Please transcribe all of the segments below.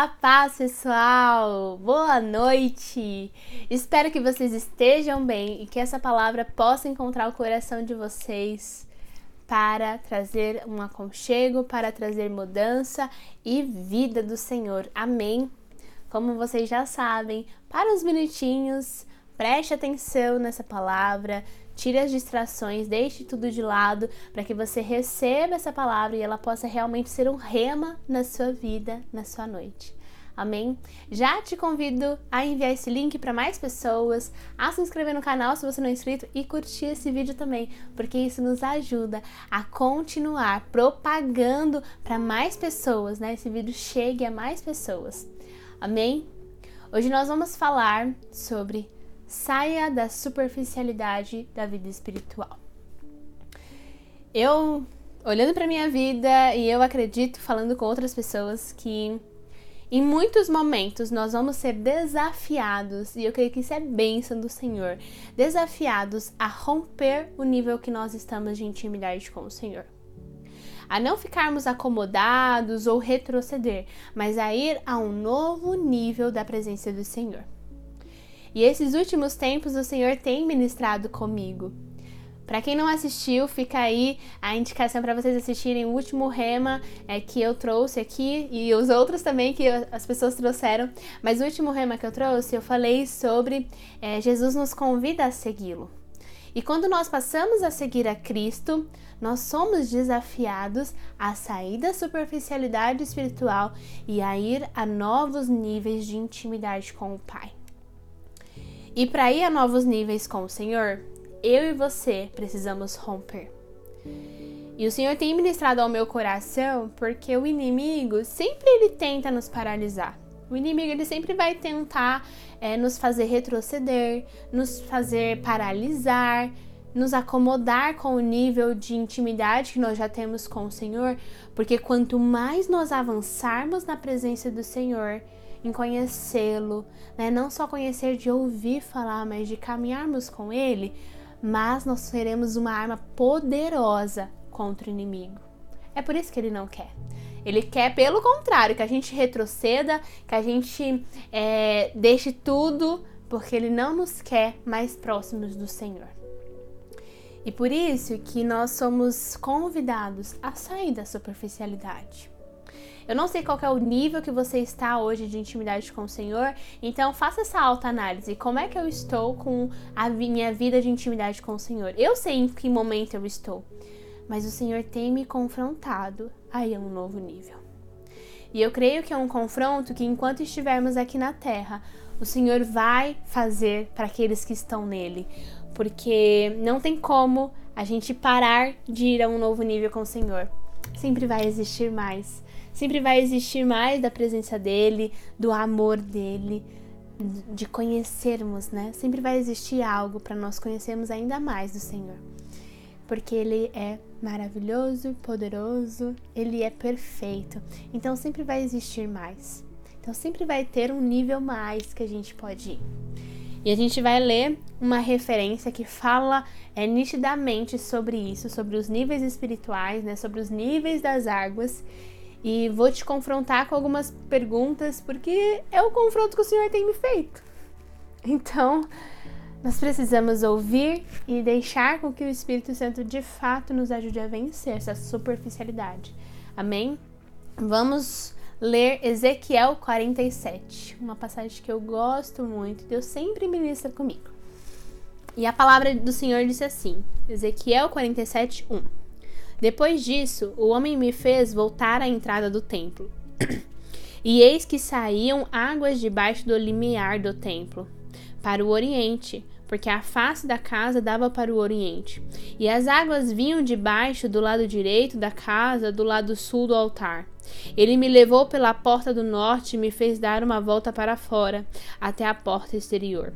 A paz, pessoal! Boa noite! Espero que vocês estejam bem e que essa palavra possa encontrar o coração de vocês para trazer um aconchego, para trazer mudança e vida do Senhor. Amém! Como vocês já sabem, para uns minutinhos, preste atenção nessa palavra, tire as distrações, deixe tudo de lado para que você receba essa palavra e ela possa realmente ser um rema na sua vida, na sua noite. Amém? Já te convido a enviar esse link para mais pessoas, a se inscrever no canal se você não é inscrito e curtir esse vídeo também, porque isso nos ajuda a continuar propagando para mais pessoas, né? Esse vídeo chegue a mais pessoas. Amém? Hoje nós vamos falar sobre Saia da superficialidade da vida espiritual. Eu, olhando para minha vida, e eu acredito, falando com outras pessoas, que em muitos momentos nós vamos ser desafiados, e eu creio que isso é bênção do Senhor, desafiados a romper o nível que nós estamos de intimidade com o Senhor. A não ficarmos acomodados ou retroceder, mas a ir a um novo nível da presença do Senhor. E esses últimos tempos o Senhor tem ministrado comigo. Para quem não assistiu, fica aí a indicação para vocês assistirem o último rema é, que eu trouxe aqui e os outros também que as pessoas trouxeram. Mas o último rema que eu trouxe, eu falei sobre é, Jesus nos convida a segui-lo. E quando nós passamos a seguir a Cristo, nós somos desafiados a sair da superficialidade espiritual e a ir a novos níveis de intimidade com o Pai. E para ir a novos níveis com o Senhor, eu e você precisamos romper. E o Senhor tem ministrado ao meu coração porque o inimigo sempre ele tenta nos paralisar. O inimigo ele sempre vai tentar é, nos fazer retroceder, nos fazer paralisar, nos acomodar com o nível de intimidade que nós já temos com o Senhor, porque quanto mais nós avançarmos na presença do Senhor, em conhecê-lo, né? não só conhecer de ouvir falar, mas de caminharmos com ele, mas nós seremos uma arma poderosa contra o inimigo. É por isso que ele não quer. Ele quer, pelo contrário, que a gente retroceda, que a gente é, deixe tudo, porque ele não nos quer mais próximos do Senhor. E por isso que nós somos convidados a sair da superficialidade. Eu não sei qual é o nível que você está hoje de intimidade com o Senhor, então faça essa alta análise. Como é que eu estou com a minha vida de intimidade com o Senhor? Eu sei em que momento eu estou, mas o Senhor tem me confrontado a ir a um novo nível. E eu creio que é um confronto que enquanto estivermos aqui na terra, o Senhor vai fazer para aqueles que estão nele, porque não tem como a gente parar de ir a um novo nível com o Senhor. Sempre vai existir mais. Sempre vai existir mais da presença dele, do amor dele, de conhecermos, né? Sempre vai existir algo para nós conhecermos ainda mais do Senhor. Porque ele é maravilhoso, poderoso, ele é perfeito. Então sempre vai existir mais. Então sempre vai ter um nível mais que a gente pode ir. E a gente vai ler uma referência que fala é, nitidamente sobre isso, sobre os níveis espirituais, né, sobre os níveis das águas e vou te confrontar com algumas perguntas, porque é o confronto que o Senhor tem me feito. Então, nós precisamos ouvir e deixar com que o Espírito Santo de fato nos ajude a vencer essa superficialidade. Amém? Vamos ler Ezequiel 47, uma passagem que eu gosto muito, Deus sempre ministra comigo. E a palavra do Senhor disse assim: Ezequiel 47, 1. Depois disso, o homem me fez voltar à entrada do templo. e eis que saíam águas debaixo do limiar do templo, para o oriente, porque a face da casa dava para o oriente. E as águas vinham debaixo do lado direito da casa, do lado sul do altar. Ele me levou pela porta do norte e me fez dar uma volta para fora, até a porta exterior,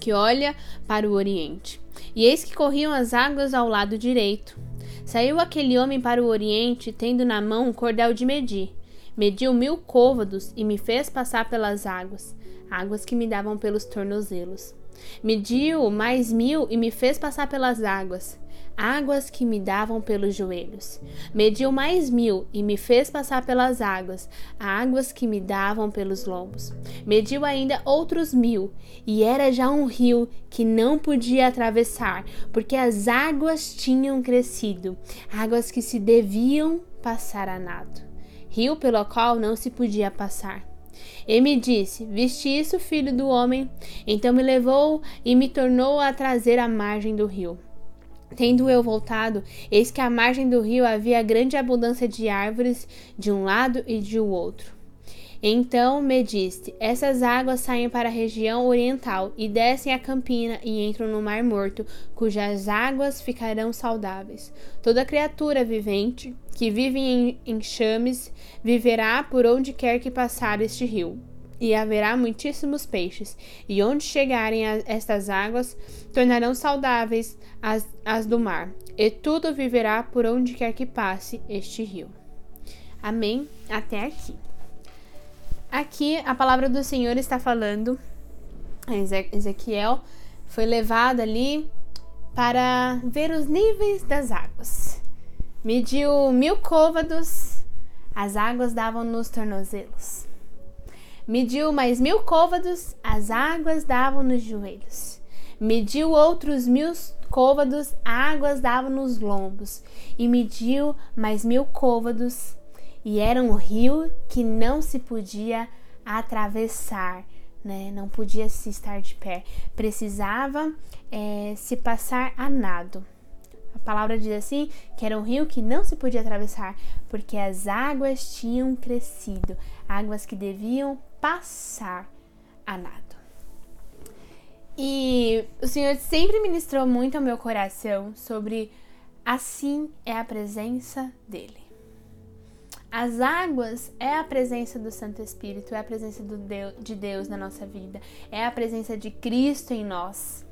que olha para o oriente. E eis que corriam as águas ao lado direito. Saiu aquele homem para o oriente, tendo na mão um cordel de medir. Mediu mil côvados e me fez passar pelas águas, águas que me davam pelos tornozelos. Mediu mais mil e me fez passar pelas águas, águas que me davam pelos joelhos. Mediu mais mil e me fez passar pelas águas, águas que me davam pelos lombos. Mediu ainda outros mil, e era já um rio que não podia atravessar, porque as águas tinham crescido, águas que se deviam passar a nado. Rio pelo qual não se podia passar. E me disse: Viste isso, filho do homem? Então me levou e me tornou a trazer à margem do rio. Tendo eu voltado, eis que à margem do rio havia grande abundância de árvores de um lado e de outro. Então me disse: Essas águas saem para a região oriental e descem a campina e entram no Mar Morto, cujas águas ficarão saudáveis. Toda criatura vivente que vive em enxames viverá por onde quer que passar este rio. E haverá muitíssimos peixes, e onde chegarem a estas águas, tornarão saudáveis as, as do mar, e tudo viverá por onde quer que passe este rio. Amém? Até aqui. Aqui a palavra do Senhor está falando, Ezequiel foi levado ali para ver os níveis das águas. Mediu mil côvados, as águas davam nos tornozelos. Mediu mais mil côvados, as águas davam nos joelhos. Mediu outros mil côvados, águas davam nos lombos. E mediu mais mil côvados, e era um rio que não se podia atravessar, né? Não podia se estar de pé, precisava é, se passar a nado. A palavra diz assim que era um rio que não se podia atravessar, porque as águas tinham crescido, águas que deviam passar a nado. E o Senhor sempre ministrou muito ao meu coração sobre assim é a presença dele. As águas é a presença do Santo Espírito, é a presença Deus, de Deus na nossa vida, é a presença de Cristo em nós.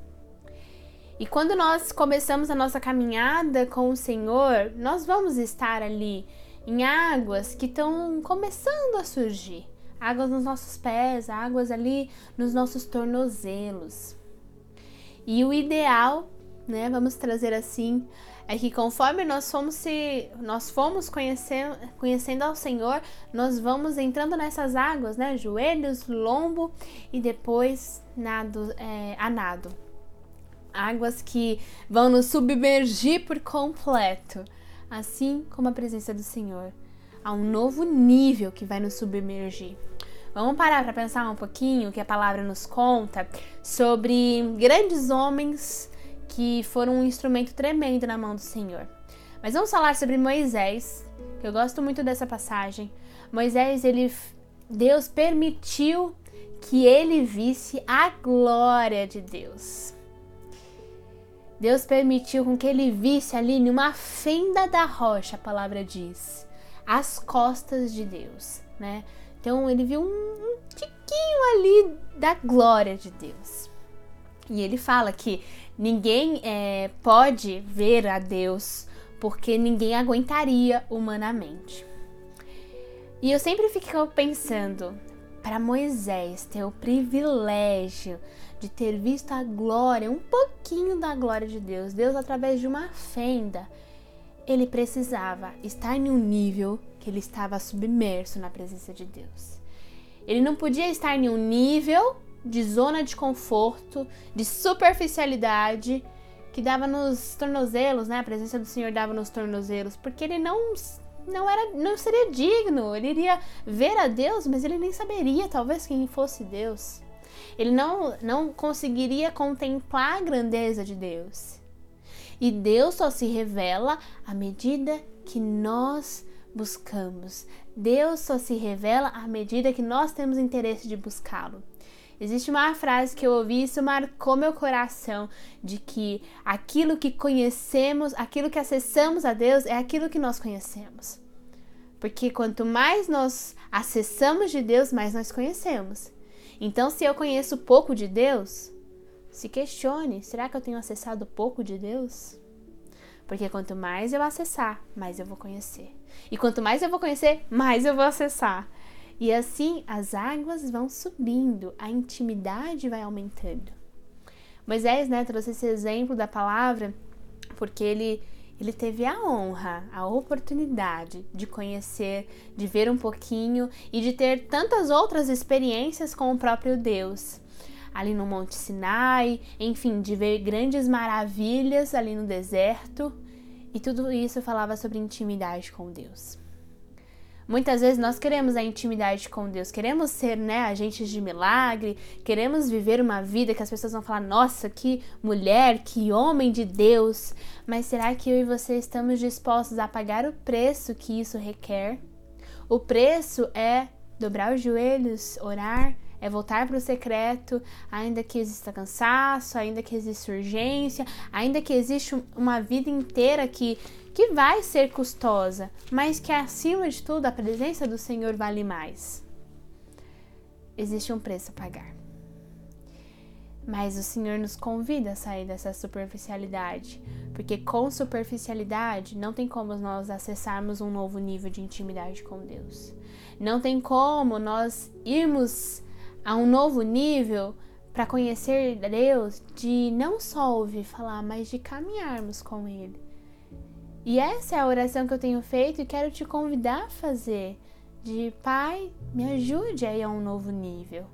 E quando nós começamos a nossa caminhada com o Senhor, nós vamos estar ali em águas que estão começando a surgir águas nos nossos pés, águas ali nos nossos tornozelos. E o ideal, né, vamos trazer assim, é que conforme nós fomos se nós fomos conhecendo, conhecendo ao Senhor, nós vamos entrando nessas águas, né? Joelhos, lombo e depois nado, é, a nado. Águas que vão nos submergir por completo, assim como a presença do Senhor. Há um novo nível que vai nos submergir. Vamos parar para pensar um pouquinho o que a palavra nos conta sobre grandes homens que foram um instrumento tremendo na mão do Senhor. Mas vamos falar sobre Moisés, que eu gosto muito dessa passagem. Moisés, ele Deus permitiu que ele visse a glória de Deus. Deus permitiu com que ele visse ali numa fenda da rocha, a palavra diz, as costas de Deus, né? Então ele viu um, um tiquinho ali da glória de Deus. E ele fala que Ninguém é, pode ver a Deus porque ninguém aguentaria humanamente. E eu sempre fico pensando, para Moisés ter o privilégio de ter visto a glória, um pouquinho da glória de Deus, Deus através de uma fenda, ele precisava estar em um nível que ele estava submerso na presença de Deus. Ele não podia estar em um nível de zona de conforto, de superficialidade que dava nos tornozelos, né? A presença do Senhor dava nos tornozelos, porque ele não não era não seria digno. Ele iria ver a Deus, mas ele nem saberia talvez quem fosse Deus. Ele não não conseguiria contemplar a grandeza de Deus. E Deus só se revela à medida que nós buscamos. Deus só se revela à medida que nós temos interesse de buscá-lo. Existe uma frase que eu ouvi e isso marcou meu coração de que aquilo que conhecemos, aquilo que acessamos a Deus é aquilo que nós conhecemos. Porque quanto mais nós acessamos de Deus, mais nós conhecemos. Então, se eu conheço pouco de Deus, se questione: será que eu tenho acessado pouco de Deus? Porque quanto mais eu acessar, mais eu vou conhecer. E quanto mais eu vou conhecer, mais eu vou acessar. E assim as águas vão subindo, a intimidade vai aumentando. Moisés, né, trouxe esse exemplo da palavra porque ele ele teve a honra, a oportunidade de conhecer, de ver um pouquinho e de ter tantas outras experiências com o próprio Deus. Ali no Monte Sinai, enfim, de ver grandes maravilhas ali no deserto, e tudo isso falava sobre intimidade com Deus. Muitas vezes nós queremos a intimidade com Deus, queremos ser, né, agentes de milagre, queremos viver uma vida que as pessoas vão falar: "Nossa, que mulher, que homem de Deus". Mas será que eu e você estamos dispostos a pagar o preço que isso requer? O preço é dobrar os joelhos, orar, é voltar para o secreto, ainda que exista cansaço, ainda que exista urgência, ainda que exista uma vida inteira que que vai ser custosa, mas que acima de tudo a presença do Senhor vale mais. Existe um preço a pagar. Mas o Senhor nos convida a sair dessa superficialidade, porque com superficialidade não tem como nós acessarmos um novo nível de intimidade com Deus. Não tem como nós irmos a um novo nível para conhecer Deus, de não só ouvir falar, mas de caminharmos com Ele. E essa é a oração que eu tenho feito e quero te convidar a fazer. De Pai, me ajude a ir a um novo nível.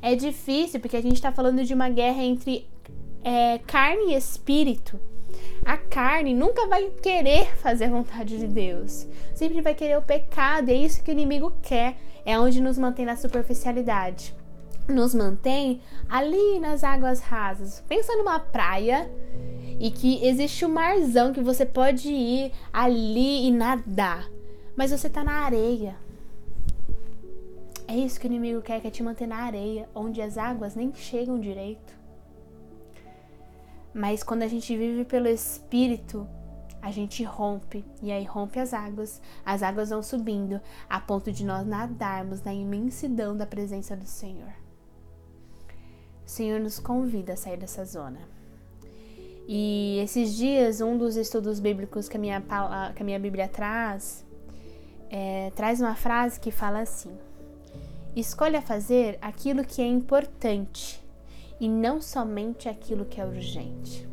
É difícil porque a gente está falando de uma guerra entre é, carne e espírito. A carne nunca vai querer fazer a vontade de Deus. Sempre vai querer o pecado. É isso que o inimigo quer. É onde nos mantém na superficialidade. Nos mantém ali nas águas rasas. Pensa numa praia e que existe um marzão que você pode ir ali e nadar, mas você tá na areia. É isso que o inimigo quer, quer te manter na areia, onde as águas nem chegam direito. Mas quando a gente vive pelo Espírito, a gente rompe, e aí rompe as águas, as águas vão subindo, a ponto de nós nadarmos na imensidão da presença do Senhor. Senhor nos convida a sair dessa zona. E esses dias, um dos estudos bíblicos que a minha, que a minha Bíblia traz, é, traz uma frase que fala assim: Escolha fazer aquilo que é importante e não somente aquilo que é urgente.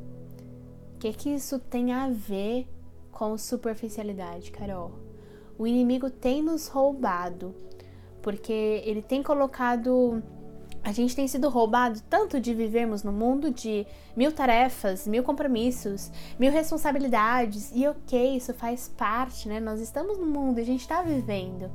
O que, que isso tem a ver com superficialidade, Carol? O inimigo tem nos roubado, porque ele tem colocado a gente tem sido roubado tanto de vivermos no mundo de mil tarefas, mil compromissos, mil responsabilidades, e ok, isso faz parte, né? Nós estamos no mundo, a gente está vivendo.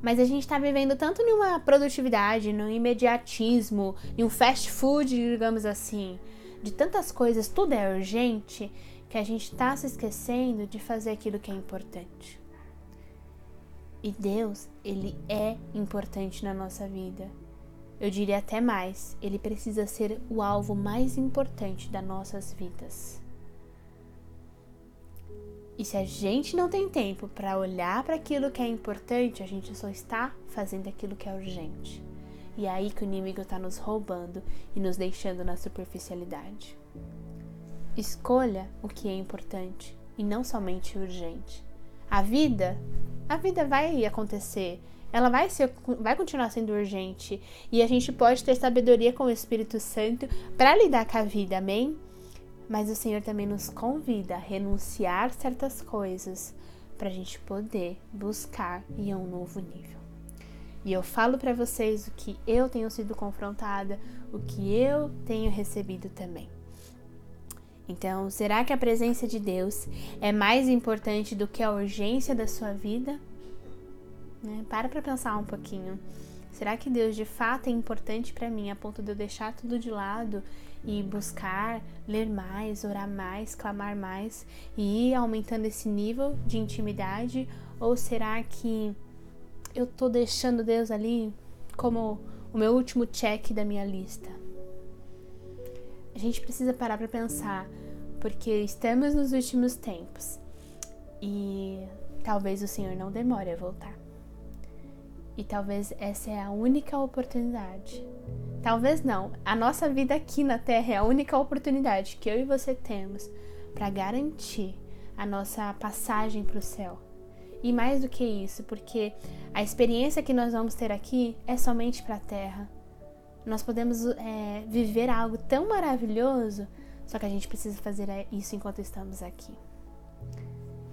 Mas a gente está vivendo tanto numa produtividade, no imediatismo, em um fast food, digamos assim, de tantas coisas, tudo é urgente, que a gente está se esquecendo de fazer aquilo que é importante. E Deus, ele é importante na nossa vida. Eu diria até mais, ele precisa ser o alvo mais importante das nossas vidas. E se a gente não tem tempo para olhar para aquilo que é importante, a gente só está fazendo aquilo que é urgente. E é aí que o inimigo está nos roubando e nos deixando na superficialidade. Escolha o que é importante e não somente urgente. A vida, a vida vai acontecer ela vai, ser, vai continuar sendo urgente. E a gente pode ter sabedoria com o Espírito Santo para lidar com a vida, amém? Mas o Senhor também nos convida a renunciar certas coisas para a gente poder buscar em um novo nível. E eu falo para vocês o que eu tenho sido confrontada, o que eu tenho recebido também. Então, será que a presença de Deus é mais importante do que a urgência da sua vida? Né? Para para pensar um pouquinho. Será que Deus de fato é importante para mim a ponto de eu deixar tudo de lado e buscar ler mais, orar mais, clamar mais e ir aumentando esse nível de intimidade? Ou será que eu tô deixando Deus ali como o meu último check da minha lista? A gente precisa parar para pensar, porque estamos nos últimos tempos e talvez o Senhor não demore a voltar. E talvez essa é a única oportunidade. Talvez não. A nossa vida aqui na Terra é a única oportunidade que eu e você temos para garantir a nossa passagem para o céu. E mais do que isso, porque a experiência que nós vamos ter aqui é somente para a Terra. Nós podemos é, viver algo tão maravilhoso Só que a gente precisa fazer isso enquanto estamos aqui.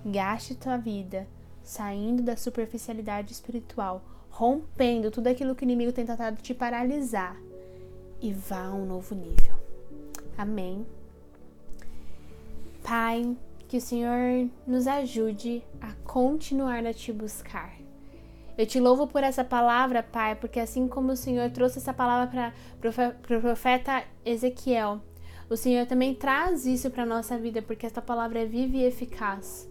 Gaste tua vida saindo da superficialidade espiritual, rompendo tudo aquilo que o inimigo tem tentado te paralisar e vá a um novo nível. Amém. Pai, que o Senhor nos ajude a continuar a te buscar. Eu te louvo por essa palavra, Pai, porque assim como o Senhor trouxe essa palavra para o profeta Ezequiel, o Senhor também traz isso para a nossa vida, porque esta palavra é viva e eficaz.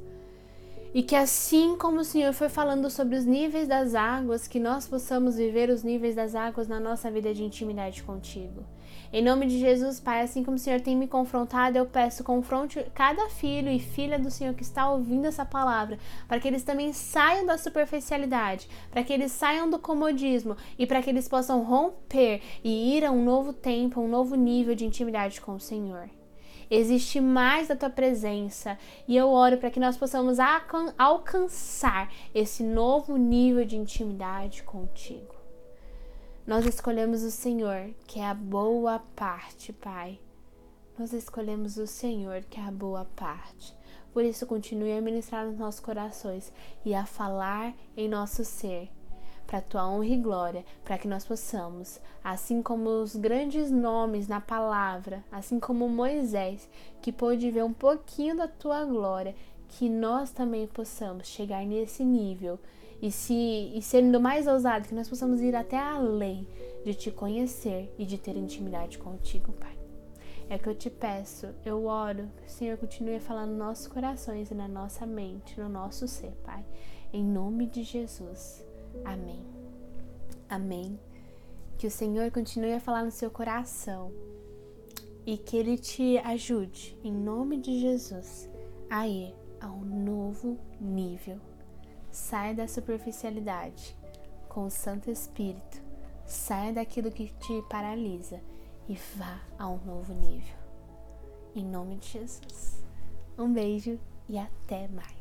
E que assim como o Senhor foi falando sobre os níveis das águas, que nós possamos viver os níveis das águas na nossa vida de intimidade contigo. Em nome de Jesus, Pai, assim como o Senhor tem me confrontado, eu peço, confronte cada filho e filha do Senhor que está ouvindo essa palavra, para que eles também saiam da superficialidade, para que eles saiam do comodismo e para que eles possam romper e ir a um novo tempo, um novo nível de intimidade com o Senhor existe mais da tua presença e eu oro para que nós possamos alcançar esse novo nível de intimidade contigo. Nós escolhemos o Senhor, que é a boa parte, Pai. Nós escolhemos o Senhor, que é a boa parte. Por isso, continue a ministrar nos nossos corações e a falar em nosso ser, para a tua honra e glória, para que nós possamos, assim como os grandes nomes na palavra, assim como Moisés, que pôde ver um pouquinho da tua glória, que nós também possamos chegar nesse nível e, se, e sendo mais ousado, que nós possamos ir até além de te conhecer e de ter intimidade contigo, Pai. É que eu te peço, eu oro, que o Senhor continue falando nos nossos corações e na nossa mente, no nosso ser, Pai. Em nome de Jesus. Amém. Amém. Que o Senhor continue a falar no seu coração e que Ele te ajude, em nome de Jesus, a ir a um novo nível Saia da superficialidade com o Santo Espírito. Saia daquilo que te paralisa e vá a um novo nível. Em nome de Jesus. Um beijo e até mais.